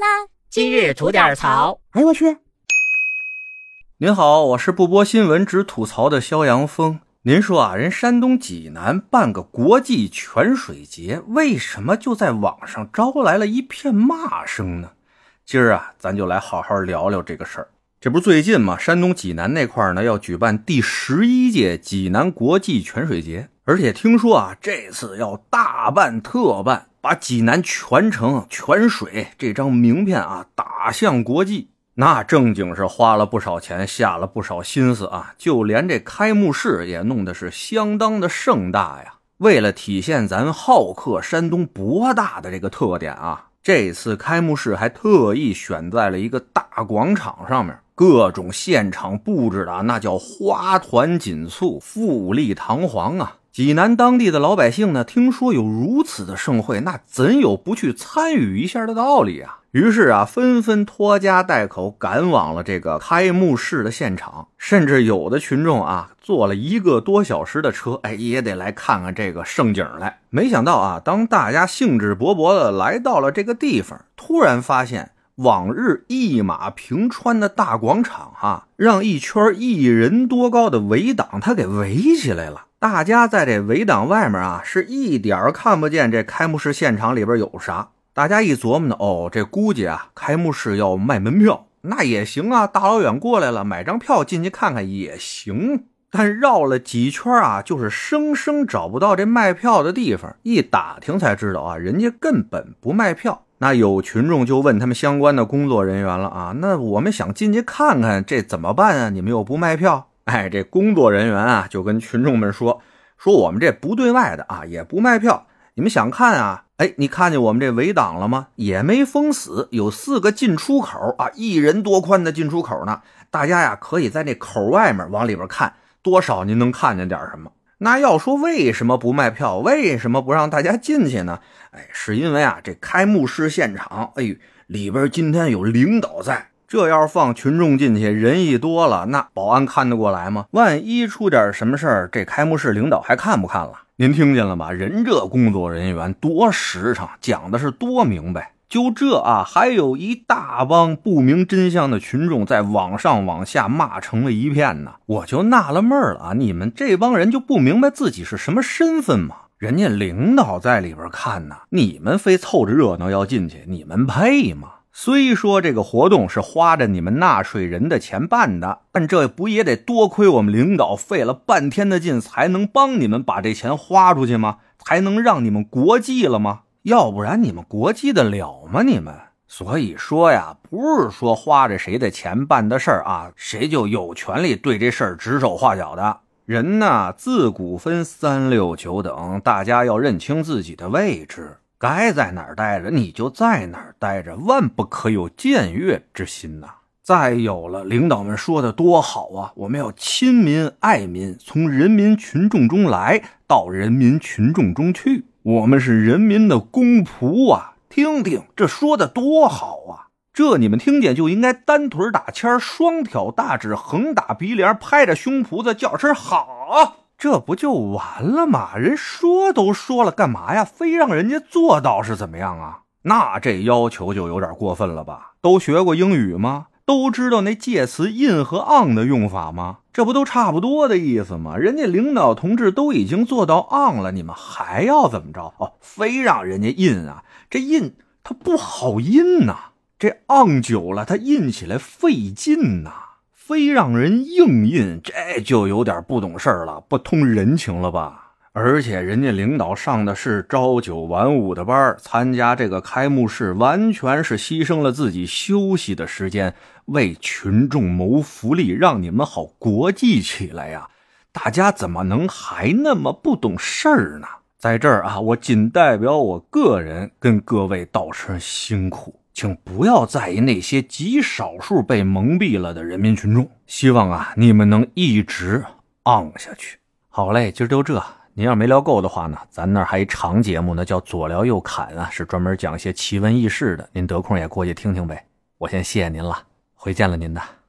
啦！今日吐点槽。哎呦我去！您好，我是不播新闻只吐槽的肖阳峰。您说啊，人山东济南办个国际泉水节，为什么就在网上招来了一片骂声呢？今儿啊，咱就来好好聊聊这个事儿。这不是最近嘛，山东济南那块呢要举办第十一届济南国际泉水节，而且听说啊，这次要大办特办，把济南全城泉水这张名片啊打向国际。那正经是花了不少钱，下了不少心思啊！就连这开幕式也弄得是相当的盛大呀。为了体现咱好客山东博大的这个特点啊，这次开幕式还特意选在了一个大广场上面，各种现场布置的那叫花团锦簇、富丽堂皇啊！济南当地的老百姓呢，听说有如此的盛会，那怎有不去参与一下的道理啊？于是啊，纷纷拖家带口赶往了这个开幕式的现场，甚至有的群众啊，坐了一个多小时的车，哎，也得来看看这个盛景来。没想到啊，当大家兴致勃勃的来到了这个地方，突然发现往日一马平川的大广场哈，让一圈一人多高的围挡他给围起来了。大家在这围挡外面啊，是一点看不见这开幕式现场里边有啥。大家一琢磨呢，哦，这估计啊，开幕式要卖门票，那也行啊，大老远过来了，买张票进去看看也行。但绕了几圈啊，就是生生找不到这卖票的地方。一打听才知道啊，人家根本不卖票。那有群众就问他们相关的工作人员了啊，那我们想进去看看，这怎么办啊？你们又不卖票？哎，这工作人员啊就跟群众们说，说我们这不对外的啊，也不卖票。你们想看啊？哎，你看见我们这围挡了吗？也没封死，有四个进出口啊，一人多宽的进出口呢。大家呀，可以在那口外面往里边看，多少您能看见点什么？那要说为什么不卖票，为什么不让大家进去呢？哎，是因为啊，这开幕式现场，哎，里边今天有领导在，这要是放群众进去，人一多了，那保安看得过来吗？万一出点什么事儿，这开幕式领导还看不看了？您听见了吧？人这工作人员多实诚，讲的是多明白。就这啊，还有一大帮不明真相的群众在网上往下骂成了一片呢。我就纳了闷了啊，你们这帮人就不明白自己是什么身份吗？人家领导在里边看呢，你们非凑着热闹要进去，你们配吗？虽说这个活动是花着你们纳税人的钱办的，但这不也得多亏我们领导费了半天的劲，才能帮你们把这钱花出去吗？才能让你们国际了吗？要不然你们国际的了吗？你们所以说呀，不是说花着谁的钱办的事儿啊，谁就有权利对这事儿指手画脚的。人呢，自古分三六九等，大家要认清自己的位置。该在哪儿待着，你就在哪儿待着，万不可有僭越之心呐！再有了，领导们说的多好啊！我们要亲民爱民，从人民群众中来到人民群众中去，我们是人民的公仆啊！听听这说的多好啊！这你们听见就应该单腿打签双挑大指，横打鼻梁，拍着胸脯子叫声好。这不就完了吗？人说都说了，干嘛呀？非让人家做到是怎么样啊？那这要求就有点过分了吧？都学过英语吗？都知道那介词 in 和 on 的用法吗？这不都差不多的意思吗？人家领导同志都已经做到 on 了，你们还要怎么着？哦，非让人家 in 啊？这 in 它不好 in 呐，这 on 久了它 in 起来费劲呐。非让人硬 in，，这就有点不懂事儿了，不通人情了吧？而且人家领导上的是朝九晚五的班参加这个开幕式完全是牺牲了自己休息的时间，为群众谋福利，让你们好国际起来呀！大家怎么能还那么不懂事儿呢？在这儿啊，我仅代表我个人跟各位道声辛苦。请不要在意那些极少数被蒙蔽了的人民群众。希望啊，你们能一直昂下去。好嘞，今儿就这。您要没聊够的话呢，咱那儿还一长节目呢，叫左聊右侃啊，是专门讲一些奇闻异事的。您得空也过去听听呗。我先谢谢您了，回见了您的。